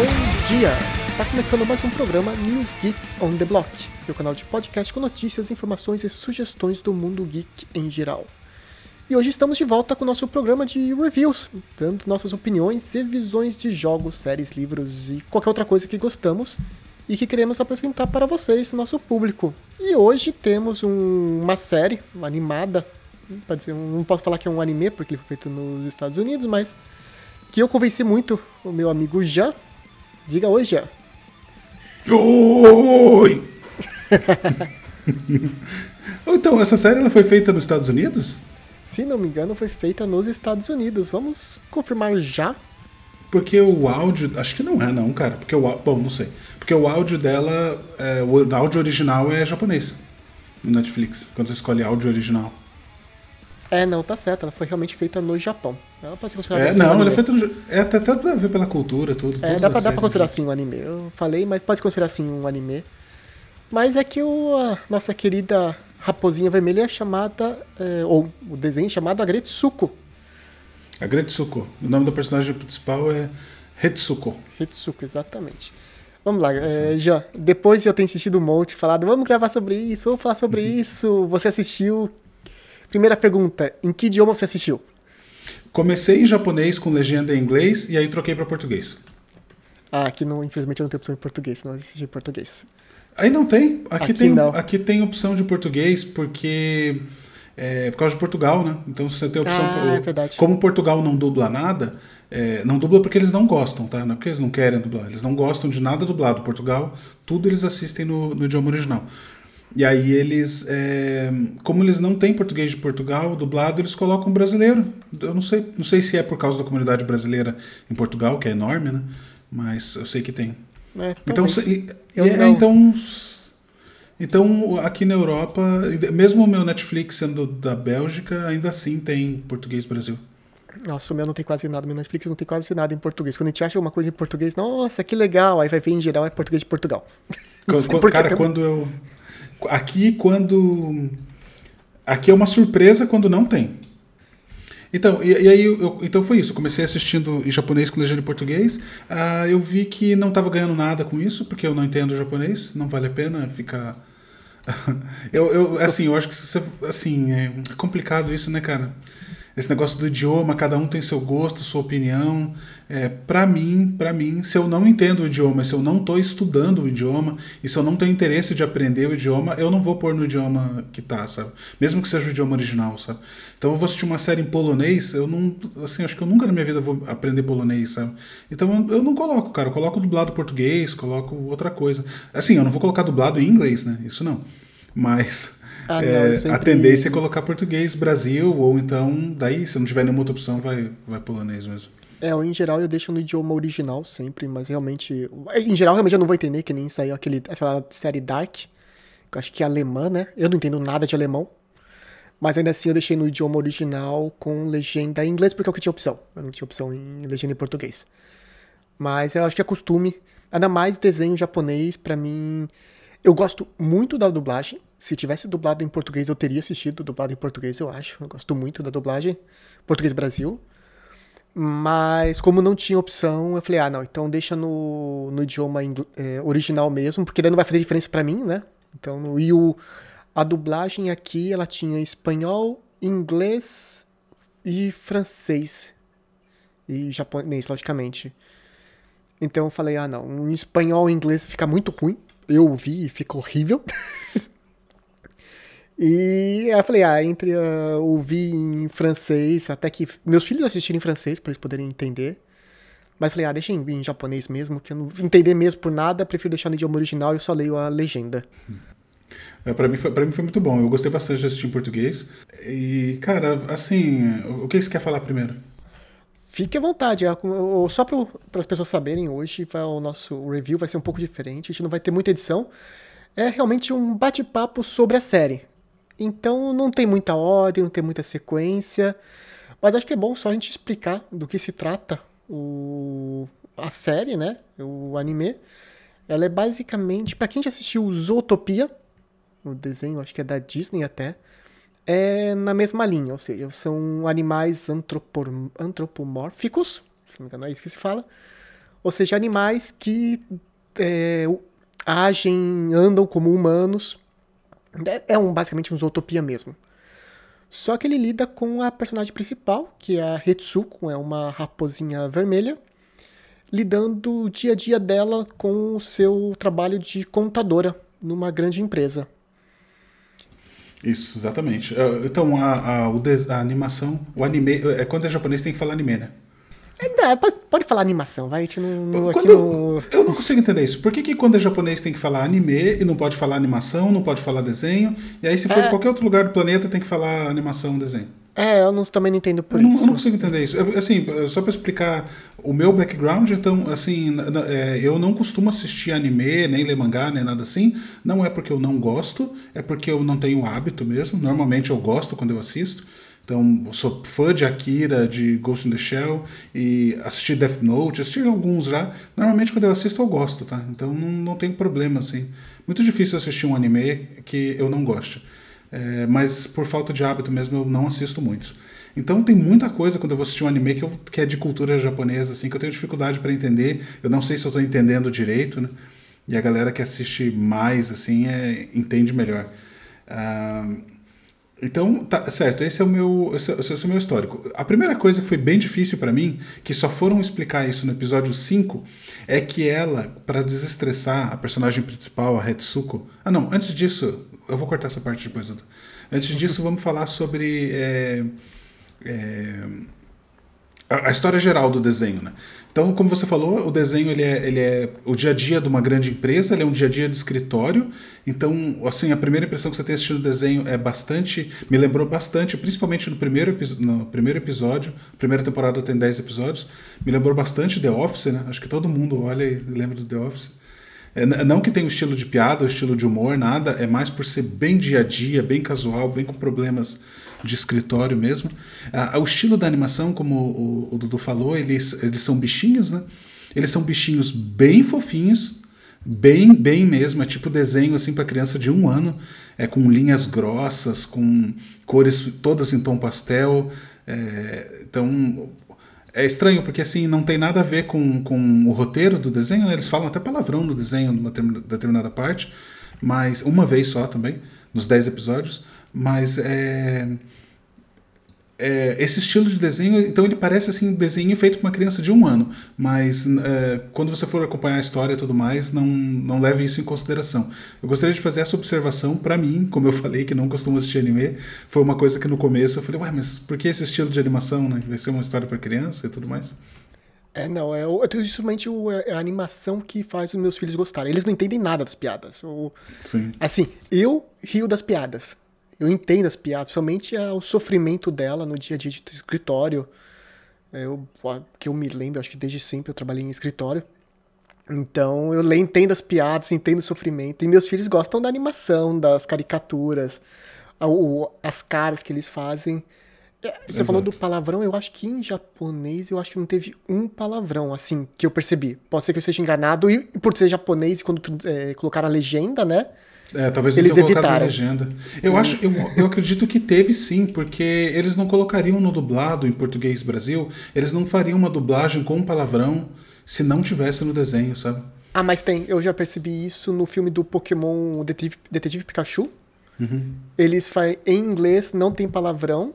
Bom dia! Está começando mais um programa News Geek on the Block, seu canal de podcast com notícias, informações e sugestões do mundo geek em geral. E hoje estamos de volta com o nosso programa de reviews, dando nossas opiniões e visões de jogos, séries, livros e qualquer outra coisa que gostamos e que queremos apresentar para vocês, nosso público. E hoje temos um, uma série uma animada, pode ser, não posso falar que é um anime porque ele foi feito nos Estados Unidos, mas que eu convenci muito o meu amigo Jean. Diga oi, Jean. Oi! então, essa série ela foi feita nos Estados Unidos? Se não me engano, foi feita nos Estados Unidos. Vamos confirmar já? Porque o áudio. Acho que não é, não, cara. Porque o Bom, não sei. Porque o áudio dela. É, o áudio original é japonês. No Netflix. Quando você escolhe áudio original. É, não, tá certo. Ela foi realmente feita no Japão. Ela pode ser considerada É, assim, não, um ela é anime. feita. no- É até, até pra ver pela cultura, tudo. É, dá pra, dá pra considerar assim um anime. Eu falei, mas pode considerar assim um anime. Mas é que o, a nossa querida raposinha vermelha é chamada. é, ou o desenho é chamado Agretsuko. A Gretsuko. O nome do personagem principal é Hetsuko. Hitsuko, exatamente. Vamos lá, é, já. Depois de eu ter insistido um monte, falado, vamos gravar sobre isso, vamos falar sobre Uhum. isso. Você assistiu. Primeira pergunta: em que idioma você assistiu? Comecei em japonês com legenda em inglês e aí troquei pra português. Ah, aqui não, infelizmente eu não tenho opção em português, senão eu assisti em português. Aí não tem. Aqui, Aqui tem, não. aqui tem opção de português porque é por causa de Portugal, né? Então você tem opção. Ah, é verdade. Como Portugal não dubla nada, é, não dubla porque eles não gostam, tá? Não é porque eles não querem dublar. Eles não gostam de nada dublado. Portugal, tudo eles assistem no, no idioma original. E aí eles, é, como eles não têm português de Portugal dublado, eles colocam brasileiro. Eu não sei, não sei se é por causa da comunidade brasileira em Portugal, que é enorme, né? Mas eu sei que tem. É, Então, se- é, então, então, aqui na Europa, mesmo o meu Netflix sendo da Bélgica, ainda assim tem português Brasil. Nossa, o meu não tem quase nada, meu Netflix não tem quase nada em português. Quando a gente acha alguma coisa em português, nossa, que legal, aí vai ver em geral é português de Portugal. Quando- cara, quando eu. Aqui, quando. Aqui é uma surpresa quando não tem. Então, e, e aí, eu, então foi isso. Eu comecei assistindo em japonês com legenda em português. Ah, eu vi que não estava ganhando nada com isso, porque eu não entendo japonês. Não vale a pena ficar. eu, eu, assim, eu acho que você, assim, é complicado isso, né, cara? Esse negócio do idioma, cada um tem seu gosto, sua opinião. É, para mim, para mim, se eu não entendo o idioma, se eu não estou estudando o idioma e se eu não tenho interesse de aprender o idioma, eu não vou pôr no idioma que tá, sabe? Mesmo que seja o idioma original, sabe? Então eu vou assistir uma série em polonês, eu não, assim, acho que eu nunca na minha vida vou aprender polonês, sabe? Então eu, não coloco, cara, eu coloco dublado português, coloco outra coisa. Assim, eu não vou colocar dublado em inglês, né? Isso não. Mas Ah, não, é, eu sempre- a tendência é colocar português Brasil, ou então, daí, se não tiver nenhuma outra opção, vai, vai polonês mesmo. É, em geral eu deixo no idioma original sempre, mas realmente. Em geral, realmente eu não vou entender, que nem saiu aquele, essa série Dark, que eu acho que é alemã, né? Eu não entendo nada de alemão. Mas ainda assim eu deixei no idioma original com legenda em inglês, porque é o que tinha opção. Eu não tinha opção em legenda em português. Mas eu acho que é costume. Ainda mais desenho japonês, pra mim. Eu gosto muito da dublagem. Se tivesse dublado em português, eu teria assistido dublado em português, eu acho. Eu gosto muito da dublagem. Português Brasil. Mas como não tinha opção, eu falei, ah, não, então deixa no, no idioma é, original mesmo, porque daí não vai fazer diferença pra mim, né? Então, no- e o, a dublagem aqui, ela tinha espanhol, inglês e francês. E japonês, logicamente. Então eu falei, ah, não, em espanhol e inglês fica muito ruim. Eu ouvi e fica horrível. E aí eu falei, ah, entre ah, ouvir em francês, até que meus filhos assistirem em francês para eles poderem entender. Mas falei, ah, deixa em, em japonês mesmo, que eu não entender mesmo por nada, prefiro deixar no idioma original e eu só leio a legenda. É, pra, mim foi, mim foi muito bom. Eu gostei bastante de assistir em português. E, cara, assim, o que você quer falar primeiro? Fique à vontade, é, só para as pessoas saberem, hoje o nosso review vai ser um pouco diferente, a gente não vai ter muita edição. É realmente um bate-papo sobre a série. Então não tem muita ordem, não tem muita sequência, mas acho que é bom só a gente explicar do que se trata o, a série, né? O anime. Ela é basicamente, para quem já assistiu Zootopia, o desenho, acho que é da Disney até, é na mesma linha, ou seja, são animais antropomórficos, se não me engano é isso que se fala, ou seja, animais que é, agem, andam como humanos. É, é um, basicamente um zootopia mesmo. Só que ele lida com a personagem principal, que é a Hetsuko, é uma raposinha vermelha, lidando o dia a dia dela com o seu trabalho de contadora numa grande empresa. Isso, exatamente. Ah, então, a, a, a animação, o anime, é quando é japonês tem que falar anime, né? É, pode, pode falar animação, vai. A gente não, quando, não... Eu não consigo entender isso. Por que, que quando é japonês tem que falar anime e não pode falar animação, não pode falar desenho? E aí, se for é... de qualquer outro lugar do planeta, tem que falar animação, desenho? É, eu não, também não entendo por eu isso. Não, eu não consigo entender isso. Assim, só para explicar o meu background, então, assim, é, eu não costumo assistir anime, nem ler mangá, nem nada assim. Não é porque eu não gosto, é porque eu não tenho hábito mesmo. Normalmente eu gosto quando eu assisto. Então, eu sou fã de Akira, de Ghost in the Shell, e assisti Death Note, assisti alguns já. Normalmente, quando eu assisto, eu gosto, tá? Então, não, não tenho problema, assim. Muito difícil assistir um anime que eu não goste. É, mas, por falta de hábito mesmo, eu não assisto muitos. Então, tem muita coisa quando eu vou assistir um anime que, eu, que é de cultura japonesa, assim, que eu tenho dificuldade para entender. Eu não sei se eu estou entendendo direito, né? E a galera que assiste mais, assim, é, entende melhor. Uh, então, tá certo, esse é o meu, esse, esse é o meu histórico. A primeira coisa que foi bem difícil para mim, que só foram explicar isso no episódio 5, é que ela, para desestressar a personagem principal, a Hetsuko. Ah, não, antes disso, eu vou cortar essa parte depois. Antes disso, vamos falar sobre. É, é, a, história geral do desenho, né? Então, como você falou, o desenho ele é, ele é o dia a dia de uma grande empresa, ele é um dia a dia de escritório. Então, assim, a primeira impressão que você tem assistindo o desenho é bastante, me lembrou bastante, principalmente no primeiro, no primeiro episódio, primeira temporada tem 10 episódios, me lembrou bastante The Office, né? Acho que todo mundo olha e lembra do The Office. É, não que tenha o estilo de piada, o estilo de humor, nada, é mais por ser bem dia a dia, bem casual, bem com problemas de escritório mesmo. Ah, o estilo da animação, como o, o, Dudu falou, eles, eles são bichinhos, né? Eles são bichinhos bem fofinhos, bem, bem mesmo. É tipo desenho assim para criança de um ano, é com linhas grossas, com cores todas em tom pastel. É, então é estranho porque assim não tem nada a ver com, com o roteiro do desenho. Né? Eles falam até palavrão no desenho numa determinada parte, mas uma vez só também nos 10 episódios. Mas é, é, esse estilo de desenho, então ele parece assim um desenho feito por uma criança de um ano, mas é, quando você for acompanhar a história e tudo mais, não, não leve isso em consideração. Eu gostaria de fazer essa observação para mim, como eu falei que não costumo assistir anime, foi uma coisa que no começo eu falei, ué, mas por que esse estilo de animação, né? Vai ser uma história para criança e tudo mais? É, não, é, é justamente é a animação que faz os meus filhos gostarem. Eles não entendem nada das piadas. O, Sim. Assim, eu rio das piadas eu entendo as piadas, somente o sofrimento dela no dia a dia de escritório. É, eu, que eu me lembro, acho que desde sempre eu trabalhei em escritório. Então eu entendo as piadas, entendo o sofrimento. E meus filhos gostam da animação, das caricaturas, as caras que eles fazem. É, você Exato. falou do palavrão, eu acho que em japonês eu acho que não teve um palavrão, assim, que eu percebi. Pode ser que eu esteja enganado, e por ser japonês, quando é, colocaram a legenda, né? É, talvez eles não evitaram. legenda. Eu, acho, eu, eu acredito que teve sim, porque eles não colocariam no dublado em português Brasil, eles não fariam uma dublagem com um palavrão se não tivesse no desenho, sabe? Ah, mas tem. Eu já percebi isso no filme do Pokémon Detetive, Detetive Pikachu. Uhum. Eles fazem em inglês não tem palavrão.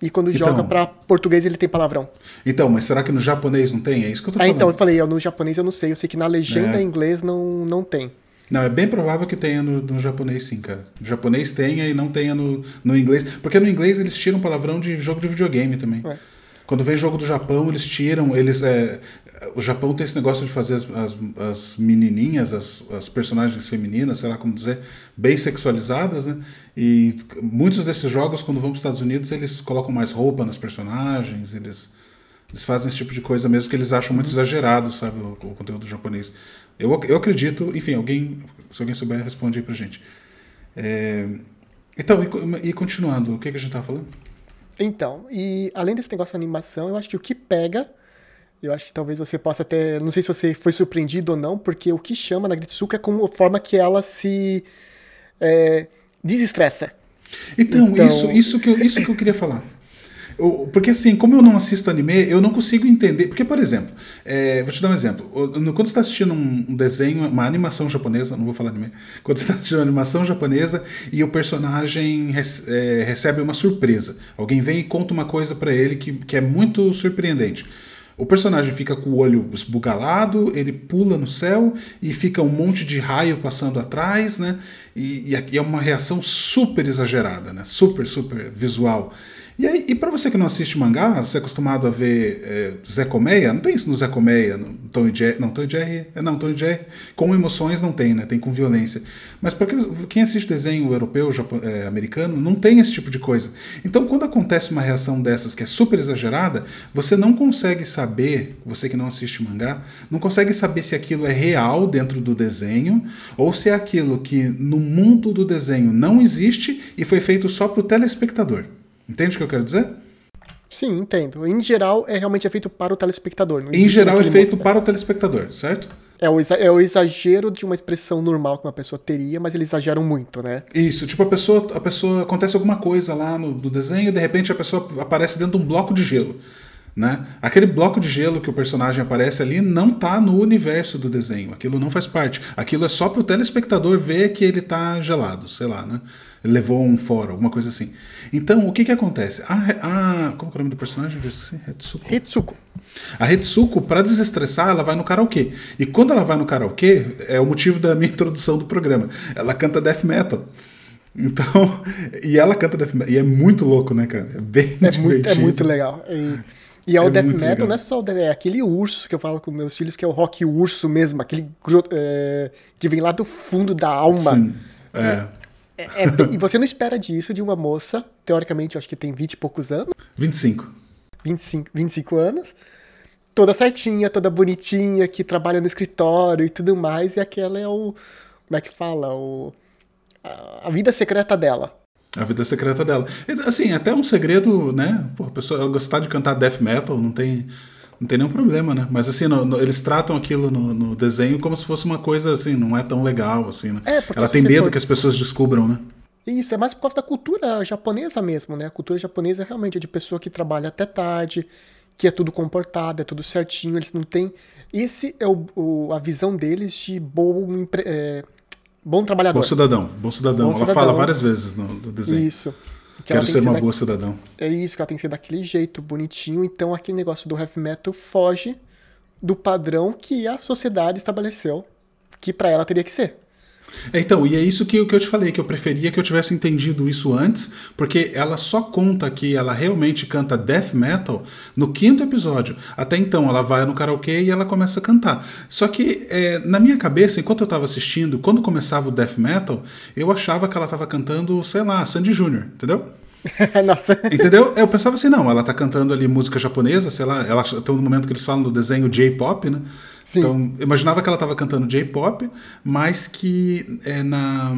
E quando então, joga para português ele tem palavrão. Então, mas será que no japonês não tem? É isso que eu tô falando. Ah, então, eu falei, no japonês eu não sei. Eu sei que na legenda é. em inglês não, não tem. Não, é bem provável que tenha no, no, japonês sim, cara. No japonês tenha e não tenha no, no inglês. Porque no inglês eles tiram palavrão de jogo de videogame também. É. Quando vem jogo do Japão, eles tiram, eles. É, o Japão tem esse negócio de fazer as, as, as, menininhas, as, as personagens femininas, sei lá como dizer, bem sexualizadas, né? E muitos desses jogos, quando vão para os Estados Unidos, eles colocam mais roupa nas personagens, eles, eles fazem esse tipo de coisa mesmo que eles acham muito exagerado, sabe, o, o conteúdo japonês. Eu, eu acredito, enfim, alguém, se alguém souber, responde aí pra gente. É, então, e, e, continuando, o que, que a gente tava falando? Então, e além desse negócio de animação, eu acho que o que pega, eu acho que talvez você possa até, não sei se você foi surpreendido ou não, porque o que chama na Gritsuka é como a forma que ela se é, desestressa. Então, então... Isso, isso, que eu, isso que eu queria falar. Porque assim, como eu não assisto anime, eu não consigo entender. Porque, por exemplo, é, vou te dar um exemplo. Quando você está assistindo um desenho, uma animação japonesa, não vou falar anime, quando você está assistindo uma animação japonesa e o personagem é, recebe uma surpresa. Alguém vem e conta uma coisa para ele que, que é muito surpreendente. O personagem fica com o olho esbugalado, ele pula no céu e fica um monte de raio passando atrás, né? E, e é uma reação super exagerada, né? Super, super visual. E, aí, e para você que não assiste mangá, você é acostumado a ver é, Zé Colmeia, não tem isso no Zé Colmeia, no Tom e Jerry, não, Tom e Jerry, é, não, Tom e Jerry, com emoções não tem, né, tem com violência. Mas para quem assiste desenho europeu, japon, é, americano, não tem esse tipo de coisa. Então quando acontece uma reação dessas que é super exagerada, você não consegue saber, você que não assiste mangá, não consegue saber se aquilo é real dentro do desenho ou se é aquilo que no mundo do desenho não existe e foi feito só para o telespectador. Entende o que eu quero dizer? Sim, entendo. Em geral, é realmente é feito para o telespectador. Em geral, é feito para o telespectador, certo? É o, é o exagero de uma expressão normal que uma pessoa teria, mas eles exageram muito, né? Isso, tipo, a pessoa, a pessoa acontece alguma coisa lá no do desenho e de repente a pessoa aparece dentro de um bloco de gelo. Né? Aquele bloco de gelo que o personagem aparece ali não está no universo do desenho. Aquilo não faz parte. Aquilo é só para o telespectador ver que ele está gelado, sei lá, né? Ele levou um fora, alguma coisa assim. Então, o que que acontece? A, a como é o nome do personagem? Hetsuko. Hetsuko. A Hetsuko, para desestressar, ela vai no karaokê. E quando ela vai no karaokê, é o motivo da minha introdução do programa. Ela canta death metal. Então, e ela canta death metal. E é muito louco, né, cara? É bem é divertido. Muito, é muito legal. E... E é, o death metal, legal. não é só o, é aquele urso que eu falo com meus filhos, que é o rock urso mesmo, aquele é, que vem lá do fundo da alma. Sim, é. É, é, e você não espera disso de uma moça, teoricamente, eu acho que tem 20 e poucos anos. 25. 25, 25 anos. Toda certinha, toda bonitinha, que trabalha no escritório e tudo mais, e aquela é o. Como é que fala? O, a, a vida secreta dela. A vida secreta dela. Assim, até um segredo, né? Pô, a pessoa gostar de cantar death metal não tem, não tem nenhum problema, né? Mas assim, no, no, eles tratam aquilo no, no, desenho como se fosse uma coisa assim, não é tão legal, assim, né? É, Ela tem medo for... que as pessoas descubram, né? Isso, é mais por causa da cultura japonesa mesmo, né? A cultura japonesa realmente é de pessoa que trabalha até tarde, que é tudo comportado, é tudo certinho, eles não têm. Esse é o, o a visão deles de bom é, Bom trabalhador. Bom cidadão, bom cidadão. Bom ela cidadão. fala várias vezes no, no desenho. Isso. Que Quero ser uma boa cidadão. É isso, que ela tem que ser daquele jeito, bonitinho. Então aquele negócio do heavy metal foge do padrão que a sociedade estabeleceu que para ela teria que ser. Então, e é isso que, que eu te falei, que eu preferia que eu tivesse entendido isso antes, porque ela só conta que ela realmente canta death metal no quinto episódio. Até então, ela vai no karaokê e ela começa a cantar. Só que, é, na minha cabeça, enquanto eu estava assistindo, quando começava o death metal, eu achava que ela estava cantando, sei lá, Sandy Jr., entendeu? Nossa. Entendeu? Eu pensava assim, não, ela tá cantando ali música japonesa, sei lá, ela tem um momento que eles falam do desenho J-pop, né? Sim. Então, imaginava que ela estava cantando J-pop, mas que é, na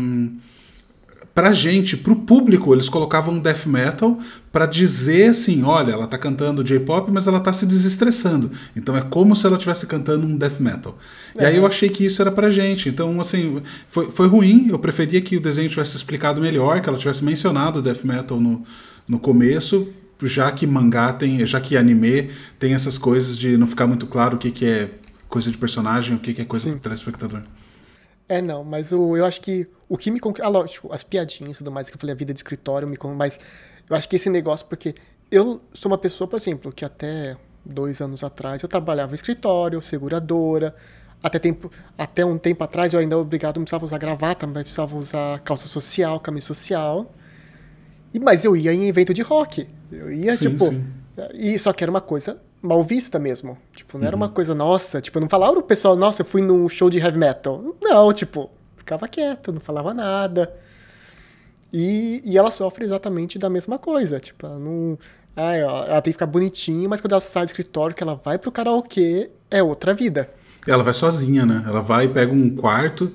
pra gente, pro público, eles colocavam death metal para dizer assim, olha, ela tá cantando J-pop, mas ela tá se desestressando. Então é como se ela estivesse cantando um death metal. É. E aí eu achei que isso era pra gente. Então, assim, foi, foi ruim. Eu preferia que o desenho tivesse explicado melhor, que ela tivesse mencionado death metal no, no começo, já que mangá tem, já que anime tem essas coisas de não ficar muito claro o que, que é coisa de personagem, o que, que é coisa Sim. do telespectador. É, não, mas o, eu acho que o que me conquista. Ah, lógico, as piadinhas e tudo mais que eu falei, a vida de escritório me mas eu acho que esse negócio, porque eu sou uma pessoa, por exemplo, que até dois anos atrás eu trabalhava em escritório, seguradora. Até, tempo, até um tempo atrás eu ainda obrigado, não precisava usar gravata, mas precisava usar calça social, camisa social. E, mas eu ia em evento de rock. Eu ia, sim, tipo. Sim. E só que era uma coisa mal vista mesmo. Tipo, não uhum. era uma uhum. coisa nossa. Tipo, eu não falava pro pessoal, nossa, eu fui num show de heavy metal. Não, tipo, ficava quieto, não falava nada. E, e ela sofre exatamente da mesma coisa. Tipo, ela não. Ah, ela tem que ficar bonitinha, mas quando ela sai do escritório, que ela vai pro karaokê, é outra vida. Ela vai sozinha, né? Ela vai, pega um quarto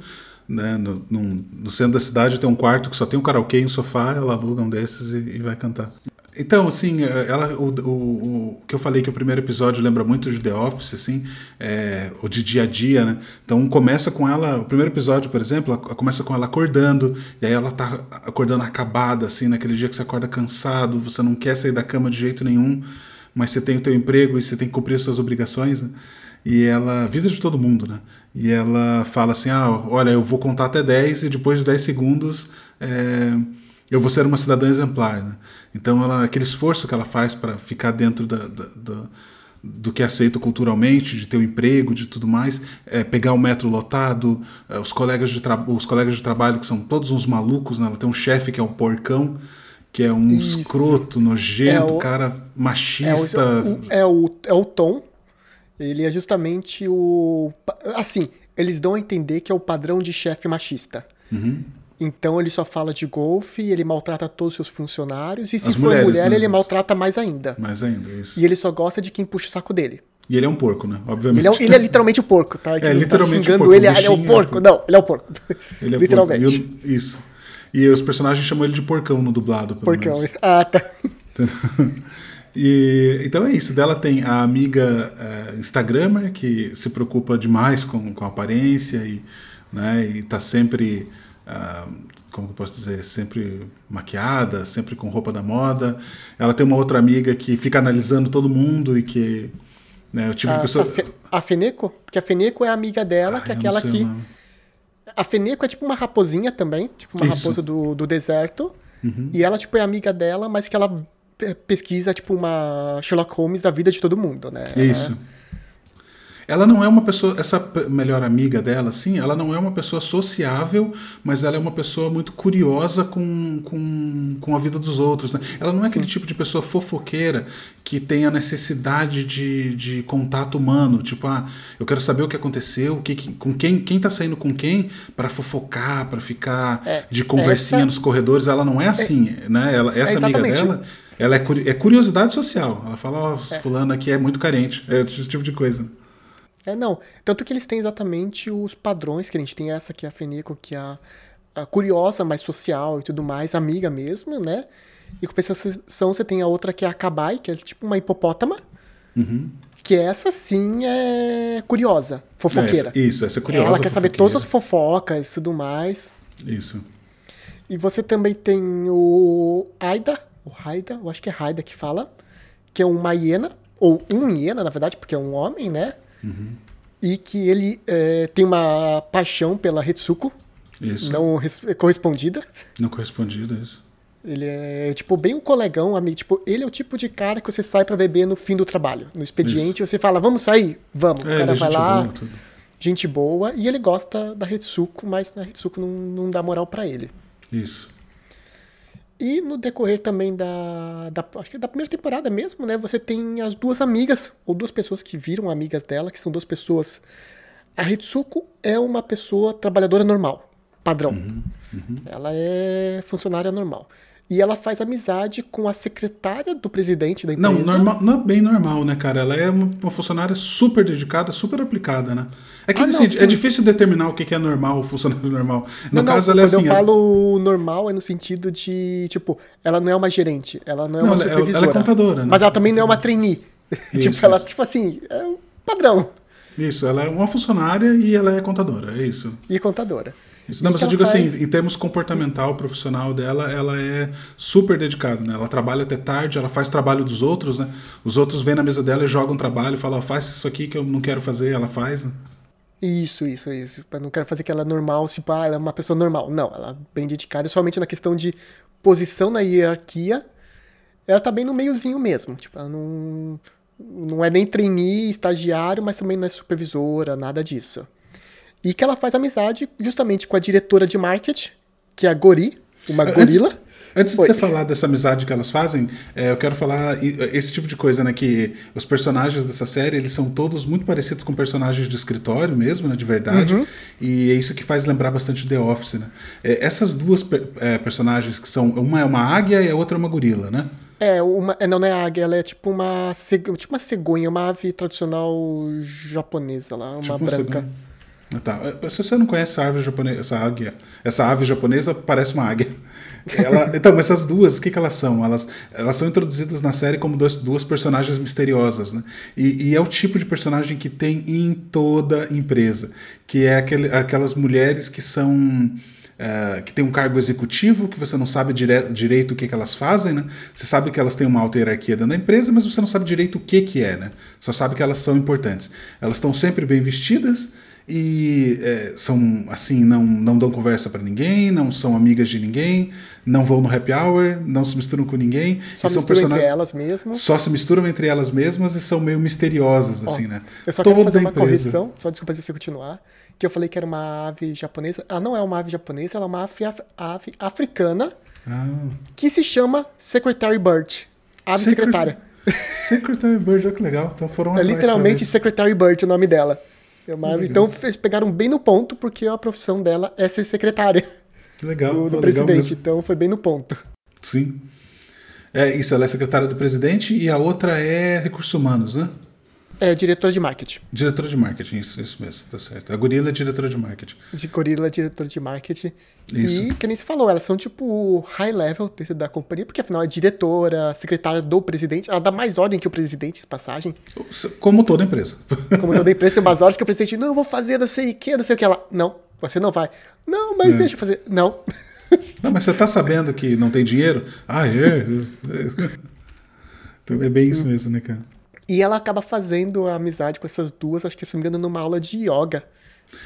né, no, no, centro da cidade tem um quarto que só tem um karaokê e um sofá, ela aluga um desses e, e vai cantar. Então, assim, ela, o, o, o, que eu falei que o primeiro episódio lembra muito de The Office, assim, é, o de dia a dia, né? Então começa com ela, o primeiro episódio, por exemplo, começa com ela acordando, e aí ela tá acordando acabada, assim, naquele dia que você acorda cansado, você não quer sair da cama de jeito nenhum, mas você tem o teu emprego e você tem que cumprir as suas obrigações, né? E ela, vida de todo mundo, né? E ela fala assim: ah, olha, eu vou contar até 10 e depois de 10 segundos é, eu vou ser uma cidadã exemplar, né? Então, ela, aquele esforço que ela faz para ficar dentro da, da, da, do que é aceito culturalmente, de ter um emprego, de tudo mais, é, pegar o metro lotado, é, os, colegas de os colegas de trabalho que são todos uns malucos, né? ela tem um chefe que é um porcão, que é um Isso. escroto, nojento, é o, cara machista. É o, é, o, é o Tom, ele é justamente o. Assim, eles dão a entender que é o padrão de chefe machista. Uhum. Então ele só fala de golfe, ele maltrata todos os seus funcionários, e se As for mulheres, mulher, né? ele maltrata mais ainda. Mais ainda, isso. E ele só gosta de quem puxa o saco dele. E ele é um porco, né? Obviamente. Ele é, ele é literalmente o porco, tá? É, literalmente tá o porco. Ele, ele é o porco. Não, ele é o porco. Ele é literalmente. Porco. Eu, isso. E os personagens chamam ele de porcão no dublado, porcão. Menos. Ah, tá. E, então é isso. Dela tem a amiga uh, Instagrammer, que se preocupa demais com, com a aparência e, né, e tá sempre. Uh, como eu posso dizer, sempre maquiada, sempre com roupa da moda. Ela tem uma outra amiga que fica analisando todo mundo e que. Né, o tipo a, de pessoa. A, Feneco? Porque a Feneco é a amiga dela, Ai, que é aquela que. A Feneco é tipo uma raposinha também, tipo uma Isso. raposa do, do deserto. Uhum. E ela, tipo, é amiga dela, mas que ela pesquisa, tipo, uma Sherlock Holmes da vida de todo mundo, né? Isso. Ela não é uma pessoa, essa melhor amiga dela, assim, ela não é uma pessoa sociável, mas ela é uma pessoa muito curiosa com, com, com a vida dos outros. Né? Ela não é Sim. aquele tipo de pessoa fofoqueira que tem a necessidade de, de contato humano. Tipo, ah, eu quero saber o que aconteceu, o que, com quem, quem tá saindo com quem, para fofocar, para ficar é, de conversinha essa... nos corredores. Ela não é assim, é, né? Ela, essa é amiga dela ela é, é curiosidade social. Ela fala, ó, oh, fulano aqui é muito carente. É esse tipo de coisa. É, não. Tanto que eles têm exatamente os padrões que a gente tem. Essa aqui, a Fenico, que é a, a curiosa, mais social e tudo mais, amiga mesmo, né? E com compensação você tem a outra que é a Kabai, que é tipo uma hipopótama. Uhum. Que essa sim é curiosa, fofoqueira. É, isso, essa é curiosa. Ela quer saber todas as fofocas e tudo mais. Isso. E você também tem o Aida, o Haida, eu acho que é Haida que fala, que é uma hiena, ou um hiena, na verdade, porque é um homem, né? Uhum. E que ele é, tem uma paixão pela Hetsuko. Isso. Não correspondida. Não correspondida, isso. Ele é, tipo, bem um colegão, amigo. Tipo, ele é o tipo de cara que você sai para beber no fim do trabalho. No expediente, isso. você fala, vamos sair? Vamos. É, o cara é vai lá, boa, gente boa, e ele gosta da Hetsuko, mas a Hetsuko não, não dá moral para ele. Isso. E no decorrer também da, da, acho que da primeira temporada mesmo, né? Você tem as duas amigas, ou duas pessoas que viram amigas dela, que são duas pessoas. A Hitsuko é uma pessoa trabalhadora normal, padrão. Uhum, uhum. Ela é funcionária normal. E ela faz amizade com a secretária do presidente da empresa. Não, normal, não é bem normal, né, cara? Ela é uma funcionária super dedicada, super aplicada, né? É que ah, assim, não, é difícil determinar o que é normal, o funcionário normal. No não, caso, não, ela é assim. Quando eu falo normal, é no sentido de, tipo, ela não é uma gerente, ela não é uma supervisora. Ela é contadora, né? Mas ela também não é uma trainee. Isso, tipo, ela, isso. tipo assim, é um padrão. Isso, ela é uma funcionária e ela é contadora, é isso. E contadora. Isso, não, mas eu digo assim, faz... assim, em termos comportamental, profissional dela, ela é super dedicada, né? Ela trabalha até tarde, ela faz trabalho dos outros, né? Os outros vêm na mesa dela e jogam trabalho, falam, oh, faz isso aqui que eu não quero fazer, ela faz, né? Isso, isso, isso. Eu não quero fazer que ela é normal, tipo, ah, ela é uma pessoa normal. Não, ela é bem dedicada, somente na questão de posição na hierarquia, ela tá bem no meiozinho mesmo. Tipo, ela não, não é nem trainee, estagiário, mas também não é supervisora, nada disso. E que ela faz amizade justamente com a diretora de marketing, que é a Gori, uma gorila. Antes, de você falar dessa amizade que elas fazem, é, eu quero falar esse tipo de coisa, né? Que os personagens dessa série, eles são todos muito parecidos com personagens de escritório mesmo, né? De verdade. Uhum. E é isso que faz lembrar bastante The Office, né? É, essas duas é, personagens que são... Uma é uma águia e a outra é uma gorila, né? É, uma, é, não, não é águia, ela é tipo uma, tipo uma cegonha, uma ave tradicional japonesa lá, uma tipo branca. Uma Ah, Tá. Se você não conhece essa árvore japonesa, essa águia, essa ave japonesa parece uma águia. Ela, então, essas duas, o que, que elas são? Elas, elas são introduzidas na série como dois, duas personagens misteriosas, né? E, e é o tipo de personagem que tem em toda empresa, que é aquele, aquelas mulheres que são eh, que tem um cargo executivo, que você não sabe dire direito o que, que elas fazem, né? Você sabe que elas têm uma alta hierarquia dentro da empresa, mas você não sabe direito o que, que é, né? Só sabe que elas são importantes. Elas estão sempre bem vestidas e eh, são assim, não, não dão conversa para ninguém, não são amigas de ninguém, não vão no happy hour, não se misturam com ninguém. Só e são misturam entre personagens elas mesmas. só se misturam entre elas mesmas e são meio misteriosas, assim, né? Eu só Toda quero fazer uma empresa. correção, só desculpa se você continuar, que eu falei que era uma ave japonesa. Ela não é uma ave japonesa, ela é uma ave, ave africana Ah, que se chama Secretary Bird. Ave Secret- secretária. Secretary Bird, olha que legal. Então foram É literalmente. Secretary Bird o nome dela. É uma ave- Legal. então eles pegaram bem no ponto, porque a profissão dela é ser secretária Legal, do, do legal presidente. mesmo. Então foi bem no ponto. Sim. É isso, ela é secretária do presidente e a outra é recursos humanos, né? É diretora de marketing. Diretora de marketing, isso, isso mesmo, tá certo. A gorila é diretora de marketing. De gorila, diretora de marketing. Isso. E, que nem se falou, elas são tipo high level dentro da companhia, porque afinal é diretora, secretária do presidente. Ela dá mais ordem que o presidente, de passagem. Como toda empresa. Como toda empresa tem umas horas que o presidente, não, eu vou fazer não sei o que, não sei o que. Ela, não, você não vai. Não, mas É. deixa eu fazer. Não. Não, mas você tá sabendo que não tem dinheiro? Ah, é. Então é bem isso mesmo, né, cara? E ela acaba fazendo a amizade com essas duas, acho que se não me engano, numa aula de yoga.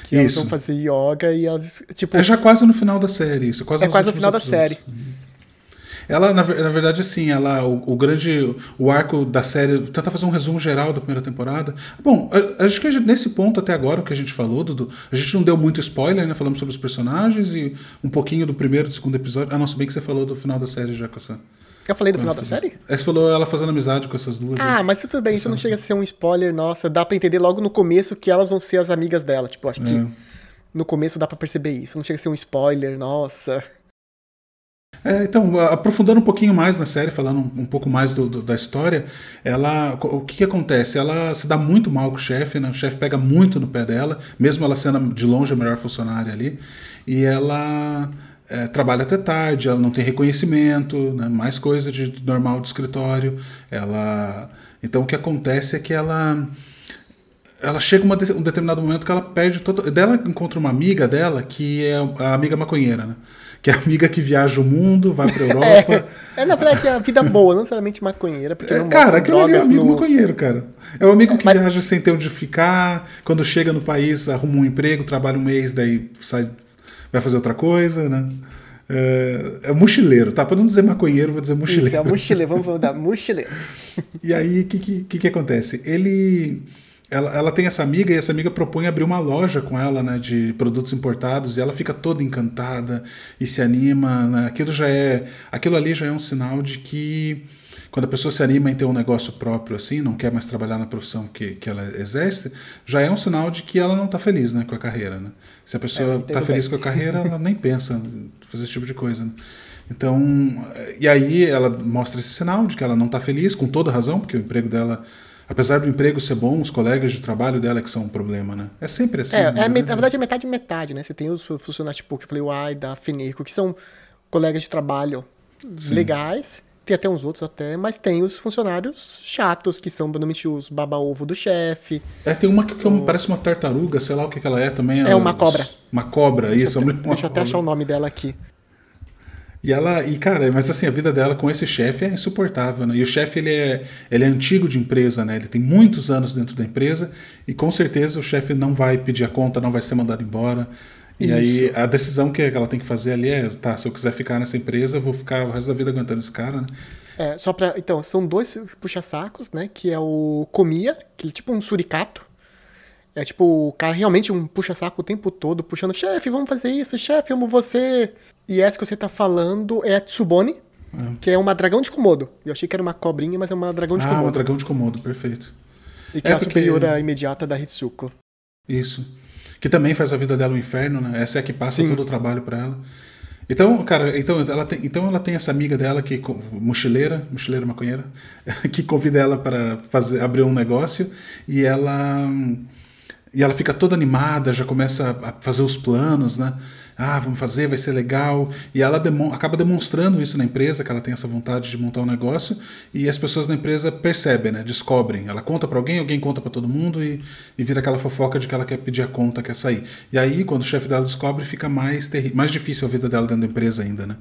Que elas Isso. vão fazer yoga e elas, tipo, É já quase no final da série, isso. Quase É quase no final da episódios. série. Ela, na, na verdade, assim, ela, o, o grande, o arco da série, tentar fazer um resumo geral da primeira temporada. Bom, acho que gente- nesse ponto até agora, o que a gente falou, Dudu, a gente não deu muito spoiler, né? Falamos sobre os personagens e um pouquinho do primeiro e do segundo episódio. Ah, não, se bem que você falou do final da série já com essa... eu falei do final da série? É, Você falou ela fazendo amizade com essas duas. né? Ah, mas tudo bem, isso não chega a ser um spoiler, nossa, dá pra entender logo no começo que elas vão ser as amigas dela, tipo, acho que É. no começo dá pra perceber isso, não chega a ser um spoiler, nossa. É, então, aprofundando um pouquinho mais na série, falando um, um pouco mais do- do- da história, ela, o que, que acontece? Ela se dá muito mal com o chefe, né? O chefe pega muito no pé dela, mesmo ela sendo de longe a melhor funcionária ali, e ela é, trabalha até tarde, ela não tem reconhecimento, né? mais coisa de normal do escritório. Ela, então, o que acontece é que ela ela chega uma de- um determinado momento que ela perde todo. Dela encontra uma amiga dela que é a amiga maconheira, né? Que é a amiga que viaja o mundo, vai pra Europa. É, é na verdade a vida boa, não necessariamente maconheira, porque É, não cara, mostra aquele é amigo no... maconheiro, cara. É o amigo que Mas- viaja sem ter onde ficar. Quando chega no país, arruma um emprego, trabalha um mês, daí sai, vai fazer outra coisa, né? É, é mochileiro, tá? Pra não dizer maconheiro, vou dizer mochileiro. Isso, é a mochileira, vamos dar mochileira. E aí, o que, que, que, que acontece? Ele. Ela, ela tem essa amiga e essa amiga propõe abrir uma loja com ela, né, de produtos importados, e ela fica toda encantada e se anima. Né? Aquilo já é. Aquilo ali já é um sinal de que quando a pessoa se anima em ter um negócio próprio assim, não quer mais trabalhar na profissão que, que ela exerce, já é um sinal de que ela não está feliz né, com a carreira. Né? Se a É, pessoa está feliz bem. com a carreira, ela nem pensa em fazer esse tipo de coisa. Né? Então, e aí ela mostra esse sinal de que ela não está feliz, com toda razão, porque o emprego dela, apesar do emprego ser bom, os colegas de trabalho dela é que são um problema, né? É sempre assim. É, né? é, na verdade é metade metade, né? Você tem os funcionários, tipo, que eu falei, o AI, da Feneco, que são colegas de trabalho legais, tem até uns outros até, mas tem os funcionários chatos, que são normalmente os baba-ovo do chefe. É, tem uma que, que é parece uma tartaruga, sei lá o que, que ela é também. É ela- uma cobra. Uma cobra, isso. uma- uma Deixa eu até achar o nome dela aqui. E ela, e cara, mas assim, a vida dela com esse chefe é insuportável, né? E o chefe, ele é, ele é antigo de empresa, né? Ele tem muitos anos dentro da empresa e com certeza o chefe não vai pedir a conta, não vai ser mandado embora. E Isso. aí a decisão que ela tem que fazer ali é, tá, se eu quiser ficar nessa empresa, eu vou ficar o resto da vida aguentando esse cara, né? É, só pra. Então, são dois puxa-sacos, né? Que é o Comia, que é tipo um suricato. É tipo, o cara realmente um puxa-saco o tempo todo, puxando, chefe, vamos fazer isso, chefe, amo você. E essa que você tá falando é a Tsubone, que é uma dragão de Komodo. Eu achei que era uma cobrinha, mas é uma dragão de Ah, Komodo. dragão de Komodo, perfeito. E que É é, a porque- superiora imediata da Hitsuko. Isso. Que também faz a vida dela um inferno, né? Essa é a que passa Sim. todo o trabalho pra ela. Então, cara, então ela, tem, então ela tem essa amiga dela que mochileira, mochileira maconheira, que convida ela para fazer abrir um negócio e ela e ela fica toda animada, já começa a fazer os planos, né? Ah, vamos fazer, vai ser legal. E ela demon acaba demonstrando isso na empresa, que ela tem essa vontade de montar um negócio, e as pessoas na empresa percebem, né? Descobrem. Ela conta para alguém, alguém conta para todo mundo e, e vira aquela fofoca de que ela quer pedir a conta, quer sair. E aí, quando o chefe dela descobre, fica mais, mais difícil a vida dela dentro da empresa ainda, né?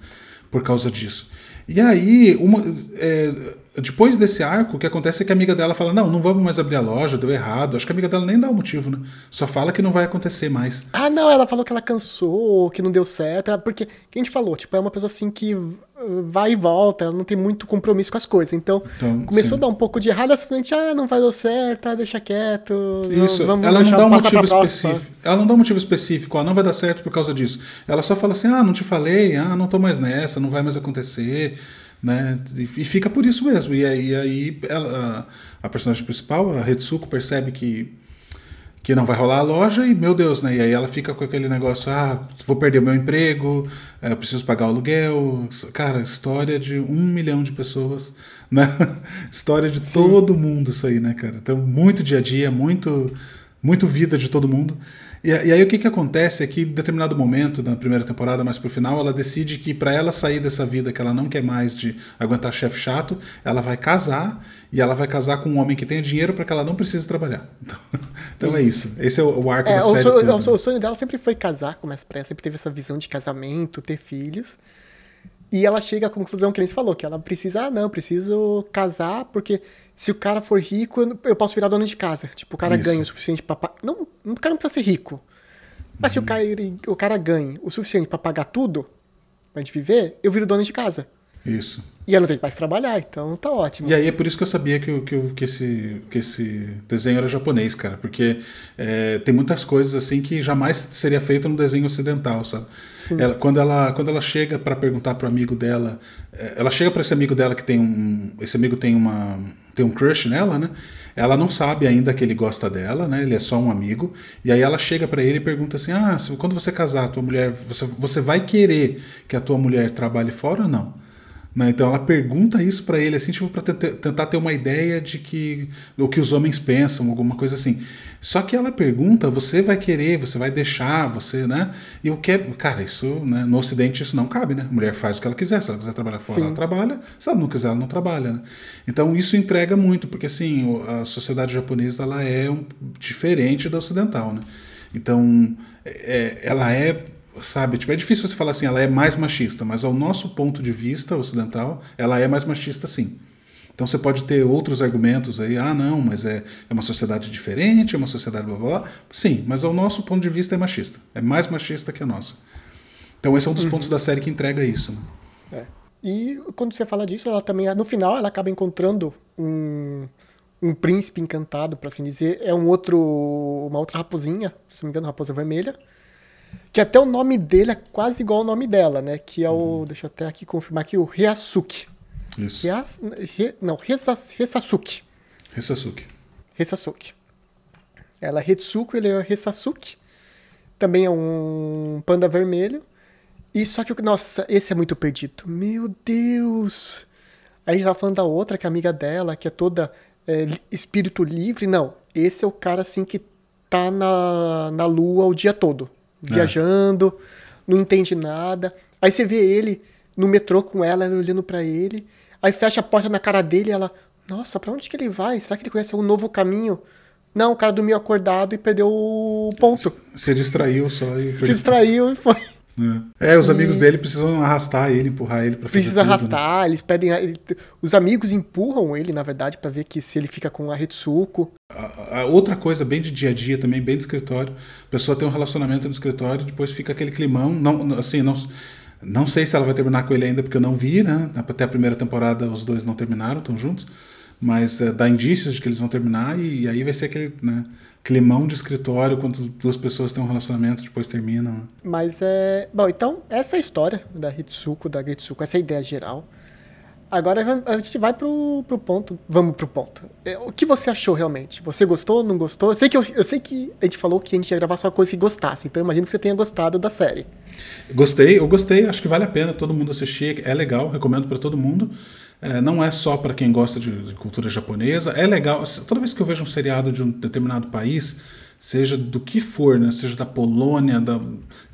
Por causa disso. E aí, uma, é, depois desse arco, o que acontece é que a amiga dela fala: Não, não vamos mais abrir a loja, deu errado. Acho que a amiga dela nem dá o motivo, né? Só fala que não vai acontecer mais. Ah, não, ela falou que ela cansou, que não deu certo. Porque, que a gente falou, tipo, é uma pessoa assim que vai e volta, ela não tem muito compromisso com as coisas. Então, então começou sim. a dar um pouco de errado, ela simplesmente, ah, não vai dar certo, ah, deixa quieto. Isso, vamos ela não dá um motivo específico. Ela não dá um motivo específico, ó, não vai dar certo por causa disso. Ela só fala assim, ah, não te falei, ah, não tô mais nessa, não vai mais acontecer né? E, fica por isso mesmo. E aí, aí ela, a, a personagem principal, a Retsuko, percebe que que não vai rolar a loja e, meu Deus, né? E aí ela fica com aquele negócio, ah, vou perder meu emprego, é, eu preciso pagar o aluguel. Cara, história de um milhão de pessoas, né? história de Sim. todo mundo isso aí, né, cara? Então, muito dia a dia, muito, muito vida de todo mundo. E, e, aí o que, que acontece é que em determinado momento, na primeira temporada, mais pro final, ela decide que para ela sair dessa vida que ela não quer mais de aguentar chefe chato, ela vai casar e ela vai casar com um homem que tenha dinheiro para que ela não precise trabalhar. Então, então é isso. Esse é o, o arco é, da o série. Sonho, o, o sonho dela sempre foi casar com essa pressa, sempre teve essa visão de casamento, ter filhos. E ela chega à conclusão que eles falou, que ela precisa, ah, não, preciso casar, porque se o cara for rico, eu posso virar dona de casa. Tipo, o cara Isso. ganha o suficiente pra. Não, o cara não precisa ser rico. Mas uhum. se o cara, o cara ganha o suficiente para pagar tudo, pra gente viver, eu viro dona de casa. Isso. E eu não tenho mais trabalhar, então tá ótimo. E aí é por isso que eu sabia que, que, que, esse, que esse desenho era japonês, cara. Porque é, tem muitas coisas assim que jamais seria feito no desenho ocidental, sabe? Ela, quando, ela, quando ela chega para perguntar pro amigo dela, é, ela chega para esse amigo dela que tem um. Esse amigo tem uma. Tem um crush nela, né? Ela não sabe ainda que ele gosta dela, né? Ele é só um amigo. E aí ela chega para ele e pergunta assim: Ah, quando você casar, tua mulher, você, você vai querer que a tua mulher trabalhe fora ou não? Né? Então ela pergunta isso para ele, assim, tipo, para tentar ter uma ideia de que o que os homens pensam, alguma coisa assim. Só que ela pergunta, você vai querer, você vai deixar, você, né? E o que cara, isso, né? No Ocidente isso não cabe, né? A mulher faz o que ela quiser, se ela quiser trabalhar fora, Sim. ela trabalha, se ela não quiser, ela não trabalha, né? Então isso entrega muito, porque assim, a sociedade japonesa ela é um, diferente da ocidental, né? Então, é, ela é sabe? Tipo, é difícil você falar assim, ela é mais machista, mas ao nosso ponto de vista ocidental, ela é mais machista sim. Então você pode ter outros argumentos aí, ah, não, mas é, é uma sociedade diferente, é uma sociedade blá blá blá. Sim, mas ao nosso ponto de vista é machista. É mais machista que a nossa. Então esse é um dos uhum. pontos da série que entrega isso. Né? É. E quando você fala disso, ela também, no final, ela acaba encontrando um, um príncipe encantado, para assim dizer. É um outro, uma outra raposinha, se não me engano, raposa vermelha que até o nome dele é quase igual ao nome dela, né? Que é o. Uhum. Deixa eu até aqui confirmar aqui, o Ryasuke. Isso. Não, Resasuke. Resasuke. Resasuke. Ela é Hetsuko, ele é Resasuke. Também é um panda vermelho. E só que, nossa, esse é muito perdido. Meu Deus! A gente tava falando da outra, que é amiga dela, que é toda é, espírito livre. Não, esse é o cara assim que tá na, na lua o dia todo. É. viajando, não entende nada. Aí você vê ele no metrô com ela, ela olhando para ele. Aí fecha a porta na cara dele e ela, nossa, para onde que ele vai? Será que ele conhece algum novo caminho? Não, o cara dormiu acordado e perdeu o ponto. Se distraiu só e Se distraiu e foi. É, é os amigos dele precisam arrastar ele, empurrar ele pra fazer Precisa tudo, né? arrastar, né? eles pedem. Os amigos empurram ele, na verdade, para ver que se ele fica com a Retsuko. A, a outra coisa bem de dia a dia também, bem de escritório. A pessoa tem um relacionamento no escritório, depois fica aquele climão. Não, assim, não, não sei se ela vai terminar com ele ainda, porque eu não vi, né? Até a primeira temporada os dois não terminaram, estão juntos. Mas é, dá indícios de que eles vão terminar e, e aí vai ser aquele, né? Climão de escritório quando duas pessoas têm um relacionamento depois terminam. Mas é. Bom, então, essa é a história da Hitsuko, da Gritsuko, essa é ideia geral. Agora a gente vai pro, pro ponto. Vamos pro ponto. É, o que você achou realmente? Você gostou, não gostou? Eu sei, que eu, eu sei que a gente falou que a gente ia gravar só coisa que gostasse, então imagino que você tenha gostado da série. Gostei, eu gostei, acho que vale a pena todo mundo assistir, é legal, recomendo para todo mundo. É, não é só para quem gosta de, de, cultura japonesa. É legal. Toda vez que eu vejo um seriado de um determinado país, seja do que for, né? seja da Polônia, da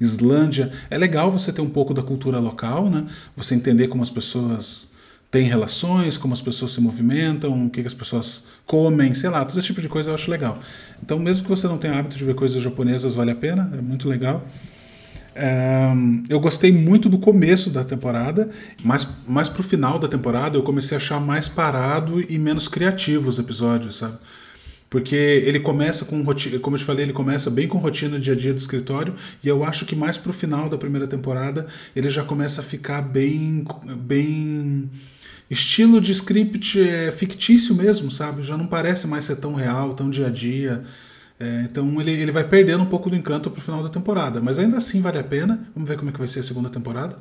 Islândia, é legal você ter um pouco da cultura local, né? você entender como as pessoas têm relações, como as pessoas se movimentam, o que, que as pessoas comem, sei lá, todo esse tipo de coisa eu acho legal. Então, mesmo que você não tenha hábito de ver coisas japonesas, vale a pena, é muito legal. Um, eu gostei muito do começo da temporada, mas mais pro final da temporada eu comecei a achar mais parado e menos criativo os episódios, sabe? Porque ele começa com rotina, como eu te falei, ele começa bem com rotina dia a dia do escritório, e eu acho que mais pro final da primeira temporada ele já começa a ficar bem. bem. Estilo de script é, fictício mesmo, sabe? Já não parece mais ser tão real, tão dia a dia. É, então ele, ele vai perdendo um pouco do encanto pro final da temporada. Mas ainda assim vale a pena. Vamos ver como é que vai ser a segunda temporada.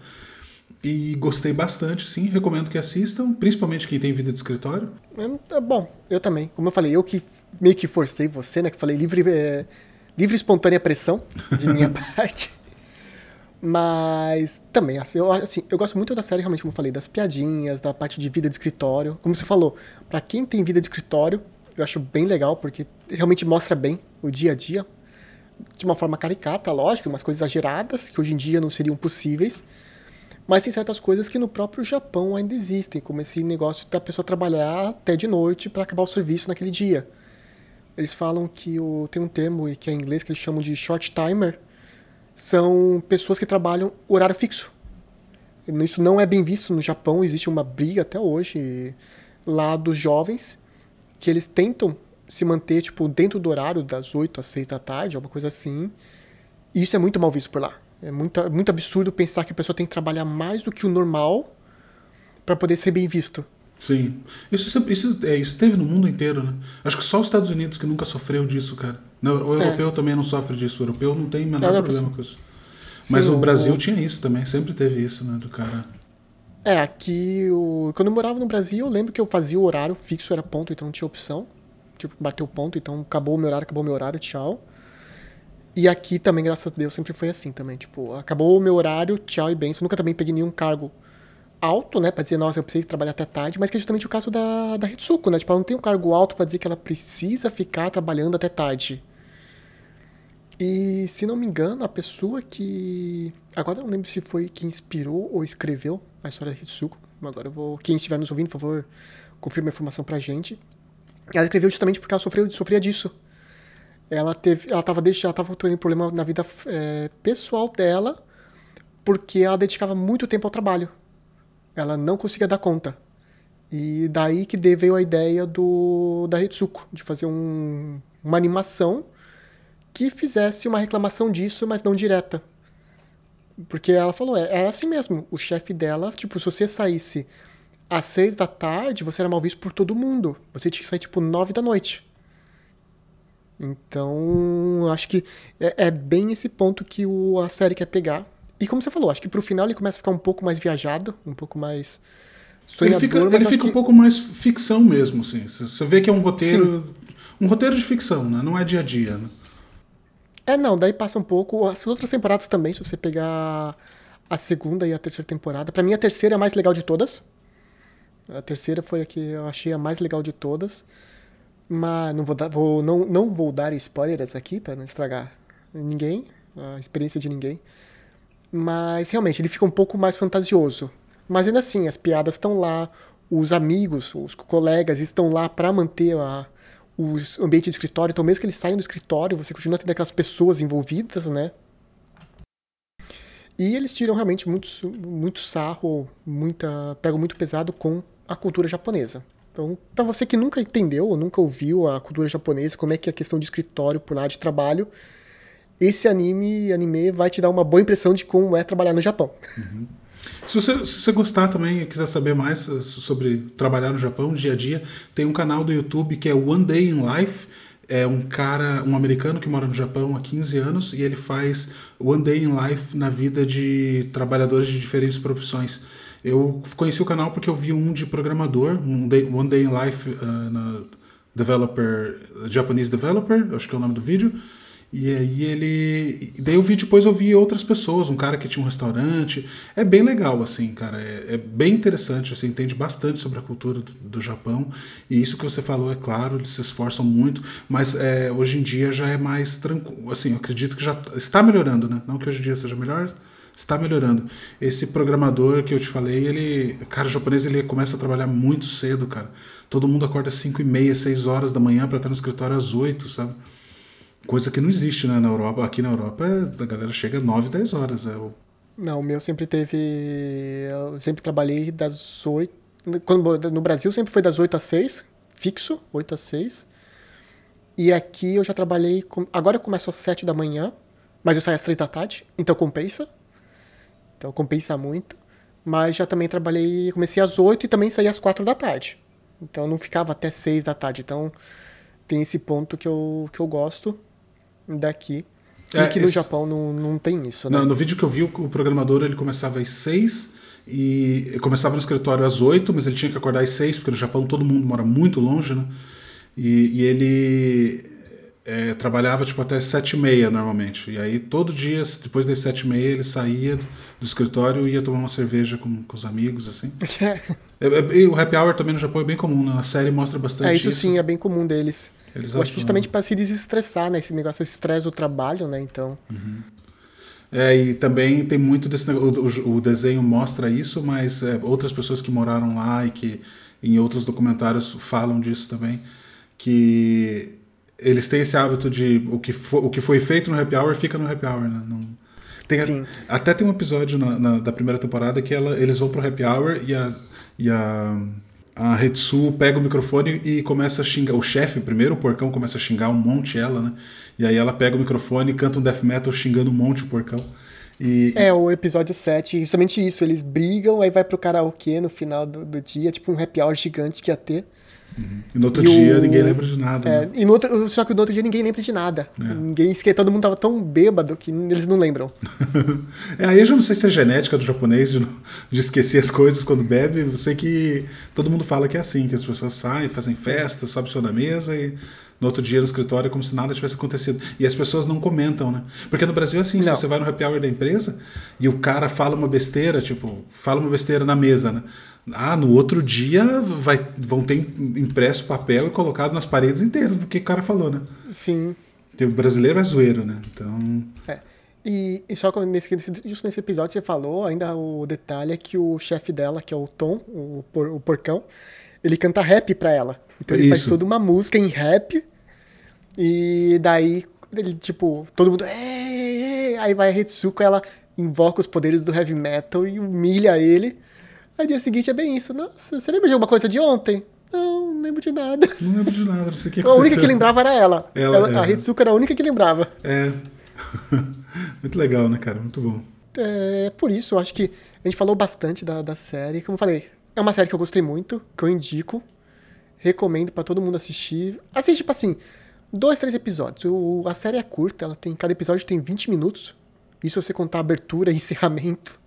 E gostei bastante, sim. Recomendo que assistam, principalmente quem tem vida de escritório. É, bom, eu também. Como eu falei, eu que meio que forcei você, né? Que falei livre, é, livre espontânea pressão de minha parte. Mas também, assim eu, assim, eu gosto muito da série, realmente, como eu falei, das piadinhas, da parte de vida de escritório. Como você falou, para quem tem vida de escritório, eu acho bem legal, porque realmente mostra bem o dia a dia. De uma forma caricata, lógico, umas coisas exageradas, que hoje em dia não seriam possíveis. Mas tem certas coisas que no próprio Japão ainda existem, como esse negócio da pessoa trabalhar até de noite para acabar o serviço naquele dia. Eles falam que o, tem um termo que é em inglês que eles chamam de short timer. São pessoas que trabalham horário fixo. Isso não é bem visto no Japão, existe uma briga até hoje lá dos jovens que eles tentam se manter tipo dentro do horário das 8 às 6 da tarde, alguma coisa assim. E isso é muito mal visto por lá. É muito, muito absurdo pensar que a pessoa tem que trabalhar mais do que o normal para poder ser bem visto. Sim. Isso, isso, é, isso teve no mundo inteiro, né? Acho que só os Estados Unidos que nunca sofreu disso, cara. o é. europeu é. também não sofre disso. O europeu não tem o menor não, problema com isso. Mas Sim, o Brasil o... tinha isso também, sempre teve isso, né? Do cara. É, aqui, o... quando eu morava no Brasil, eu lembro que eu fazia o horário fixo, era ponto, então não tinha opção. Tipo, bateu o ponto, então acabou o meu horário, acabou o meu horário, tchau. E aqui também, graças a Deus, sempre foi assim também. Tipo, acabou o meu horário, tchau e benção. Nunca também peguei nenhum cargo alto, né, pra dizer, nossa, eu preciso trabalhar até tarde, mas que é justamente o caso da, da Hitsuko, né? Tipo, ela não tem um cargo alto para dizer que ela precisa ficar trabalhando até tarde. E, se não me engano, a pessoa que. Agora eu não lembro se foi quem inspirou ou escreveu a história da Hitsuko. Agora eu vou. Quem estiver nos ouvindo, por favor, confirme a informação pra gente. Ela escreveu justamente porque ela sofreu, sofria disso. Ela teve. Ela tava deixando. Ela tava tendo problema na vida é, pessoal dela, porque ela dedicava muito tempo ao trabalho ela não conseguia dar conta. E daí que veio a ideia do da Hitsuko, de fazer um, uma animação que fizesse uma reclamação disso, mas não direta. Porque ela falou, é, é assim mesmo, o chefe dela, tipo, se você saísse às seis da tarde, você era mal visto por todo mundo. Você tinha que sair, tipo, nove da noite. Então, acho que é, é bem esse ponto que o, a série quer pegar e como você falou, acho que pro final ele começa a ficar um pouco mais viajado, um pouco mais. Ele fica, ele fica que... um pouco mais ficção mesmo, assim. Você vê que é um roteiro. Sim. Um roteiro de ficção, né? Não é dia a dia, né? É, não, daí passa um pouco. As outras temporadas também, se você pegar a segunda e a terceira temporada. para mim, a terceira é a mais legal de todas. A terceira foi a que eu achei a mais legal de todas. Mas não vou dar, vou, não, não vou dar spoilers aqui para não estragar ninguém, a experiência de ninguém. Mas realmente ele fica um pouco mais fantasioso. Mas ainda assim, as piadas estão lá, os amigos, os colegas estão lá para manter a, o ambiente de escritório. Então, mesmo que eles saiam do escritório, você continua tendo aquelas pessoas envolvidas, né? E eles tiram realmente muito, muito sarro, muita, pegam muito pesado com a cultura japonesa. Então, para você que nunca entendeu ou nunca ouviu a cultura japonesa, como é que é a questão de escritório por lá de trabalho, esse anime, anime vai te dar uma boa impressão de como é trabalhar no Japão. Uhum. Se você, se você gostar também e quiser saber mais eh, sobre trabalhar no Japão, dia a dia, tem um canal do YouTube que é One Day in Life. É um cara, um americano que mora no Japão há 15 anos e ele faz One Day in Life na vida de trabalhadores de diferentes profissões. Eu conheci o canal porque eu vi um de programador, um day, One Day in Life uh, na developer, Japanese Developer, acho que é o nome do vídeo E aí ele. Daí eu vi depois eu vi outras pessoas, um cara que tinha um restaurante. É bem legal, assim, cara. É, é bem interessante. Você entende bastante sobre a cultura do, do, Japão. E isso que você falou, é claro, eles se esforçam muito, mas é, hoje em dia já é mais tranquilo. Assim, eu acredito que já está melhorando, né? Não que hoje em dia seja melhor, está melhorando. Esse programador que eu te falei, ele. Cara, o japonês ele começa a trabalhar muito cedo, cara. Todo mundo acorda às 5 e meia, 6 horas da manhã para estar no escritório às 8, sabe? Coisa que não existe né, na Europa. Aqui na Europa a galera chega 9, 10 horas. É o... Não, o meu sempre teve. Eu sempre trabalhei das 8. Quando, no Brasil sempre foi das 8 às 6, fixo, 8 às 6. E aqui eu já trabalhei. Com... Agora eu começo às 7 da manhã, mas eu saio às 3 da tarde, então compensa. Então compensa muito. Mas já também trabalhei. Comecei às 8 e também saí às 4 da tarde. Então eu não ficava até 6 da tarde. Então tem esse ponto que eu, que eu gosto daqui. É, e que no esse... Japão não, não tem isso, né? Não, no vídeo que eu vi, o programador ele começava às 6 e começava no escritório às 8, mas ele tinha que acordar às 6, porque no Japão todo mundo mora muito longe, né? E, e ele é, trabalhava tipo até 7 e meia normalmente. E aí todo dia, depois das 7 e meia, ele saía do escritório e ia tomar uma cerveja com, com os amigos, assim. É, é, o happy hour também no Japão é bem comum, né? A série mostra bastante é, isso. isso. sim, é bem comum deles. Eles eu acho que justamente para se desestressar, né? Esse negócio, esse estresse do trabalho, né? Então. Uhum. É, e também tem muito desse negócio. O, o desenho mostra isso, mas é, outras pessoas que moraram lá e que em outros documentários falam disso também. Que eles têm esse hábito de o que, for, o que foi feito no happy hour fica no happy hour, né? Não, tem. A, até tem um episódio na, na, da primeira temporada que ela, eles vão pro happy hour e a, e a a Hetsu pega o microfone e começa a xingar. O chefe, primeiro, o porcão, começa a xingar um monte ela, né? E aí ela pega o microfone e canta um death metal xingando um monte o porcão. E, é, o episódio 7, justamente isso. Eles brigam, aí vai pro karaokê no final do, do dia, tipo um happy hour gigante que ia ter. Uhum. E no outro e dia o... ninguém lembra de nada. É, né? e no outro, só que no outro dia ninguém lembra de nada. É. Ninguém que todo mundo tava tão bêbado que eles não lembram. é, aí eu já não sei se é genética do japonês de, de, esquecer as coisas quando bebe. Eu sei que todo mundo fala que é assim, que as pessoas saem, fazem festa, sobem sobre a mesa e no outro dia no escritório como se nada tivesse acontecido. E as pessoas não comentam, né? Porque no Brasil é assim, não. se você vai no happy hour da empresa e o cara fala uma besteira, tipo, fala uma besteira na mesa, né? Ah, no outro dia vai, vão ter impresso papel e colocado nas paredes inteiras do que o cara falou, né? Sim. O brasileiro é zoeiro, né? Então. É. E, e só nesse, justo nesse episódio você falou, ainda o detalhe é que o chefe dela, que é o Tom, o, por, o porcão, ele canta rap pra ela. Então ele Isso. faz toda uma música em rap. E daí, ele, tipo, todo mundo. Aí vai a Hitsuko, ela invoca os poderes do heavy metal e humilha ele. Aí dia seguinte é bem isso. Nossa, você lembra de alguma coisa de ontem? Não, não lembro de nada. Não lembro de nada, não sei o que A única que lembrava era ela. ela, ela é. A Hitsuka era a única que lembrava. É. Muito legal, né, cara? Muito bom. É, por isso, eu acho que a gente falou bastante da, da série. Como eu falei, é uma série que eu gostei muito, que eu indico. Recomendo para todo mundo assistir. Assiste, tipo assim, dois, três episódios. O, a série é curta, ela tem, cada episódio tem 20 minutos. Isso se você contar abertura e encerramento.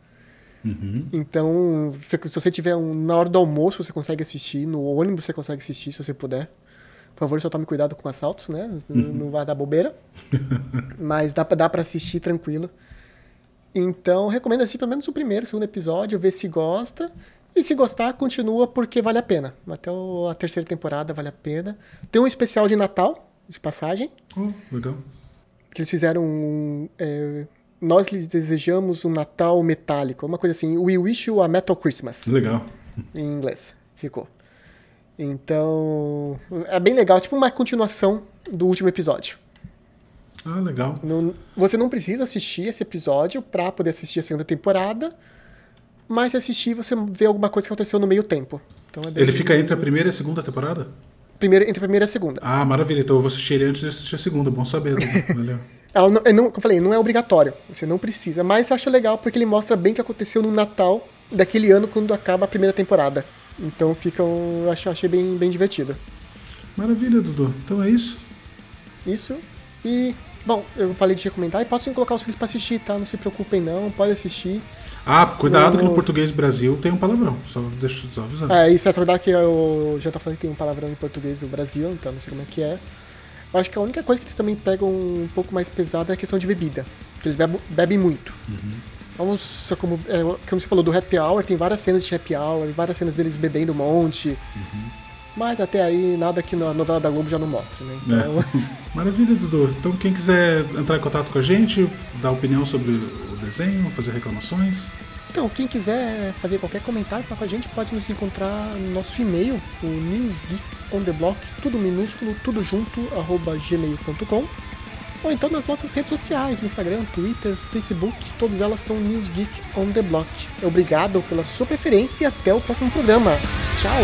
Uhum. Então, se, se, você tiver um, na hora do almoço, você consegue assistir, no ônibus você consegue assistir, se você puder. Por favor, só tome cuidado com assaltos, né? Uhum. Não vai dar bobeira. Mas dá, dá para assistir tranquilo. Então, recomendo assistir pelo menos o primeiro, o segundo episódio, ver se gosta. E se gostar, continua porque vale a pena. Até a terceira temporada vale a pena. Tem um especial de Natal, de passagem. Oh, legal. Que eles fizeram um, é, nós lhes desejamos um Natal metálico. Uma coisa assim, We wish you a metal Christmas. Legal. Em inglês, ficou. Então, é bem legal, tipo uma continuação do último episódio. Ah, legal. Não, você não precisa assistir esse episódio para poder assistir a segunda temporada, mas se assistir você vê alguma coisa que aconteceu no meio tempo. Então é Ele fica entre a primeira e a segunda temporada? Primeira, entre a primeira e a segunda. Ah, maravilha. Então eu vou assistir ele antes de assistir a segunda. Bom saber. Valeu. Ela não, eu, não, eu falei, não é obrigatório, você não precisa, mas eu acho legal porque ele mostra bem o que aconteceu no Natal daquele ano quando acaba a primeira temporada. Então fica um, eu achei bem, bem divertido. Maravilha, Dudu. Então é isso. Isso. E, bom, eu falei de recomendar e posso colocar os filhos pra assistir, tá? Não se preocupem não, pode assistir. Ah, cuidado que no português Brasil tem um palavrão, só deixa eu avisar. É, isso é verdade que eu já tô falando que tem um palavrão em português do Brasil, então não sei como é que é. Eu acho que a única coisa que eles também pegam um pouco mais pesada é a questão de bebida. Porque eles bebem, bebem muito. Uhum. Vamos, como, é, como você falou do happy hour, tem várias cenas de happy hour, várias cenas deles bebendo um monte. Uhum. Mas até aí, nada que na novela da Globo já não mostra, né? Então, É. Maravilha, Dudu. Então, quem quiser entrar em contato com a gente, dar opinião sobre o desenho, fazer reclamações, Então, quem quiser fazer qualquer comentário com a gente, pode nos encontrar no nosso e-mail, o newsgeekontheblock, tudo minúsculo, tudo junto, arroba gmail.com. Ou então nas nossas redes sociais, Instagram, Twitter, Facebook, todas elas são News Geek on the Block. Obrigado pela sua preferência e até o próximo programa. Tchau!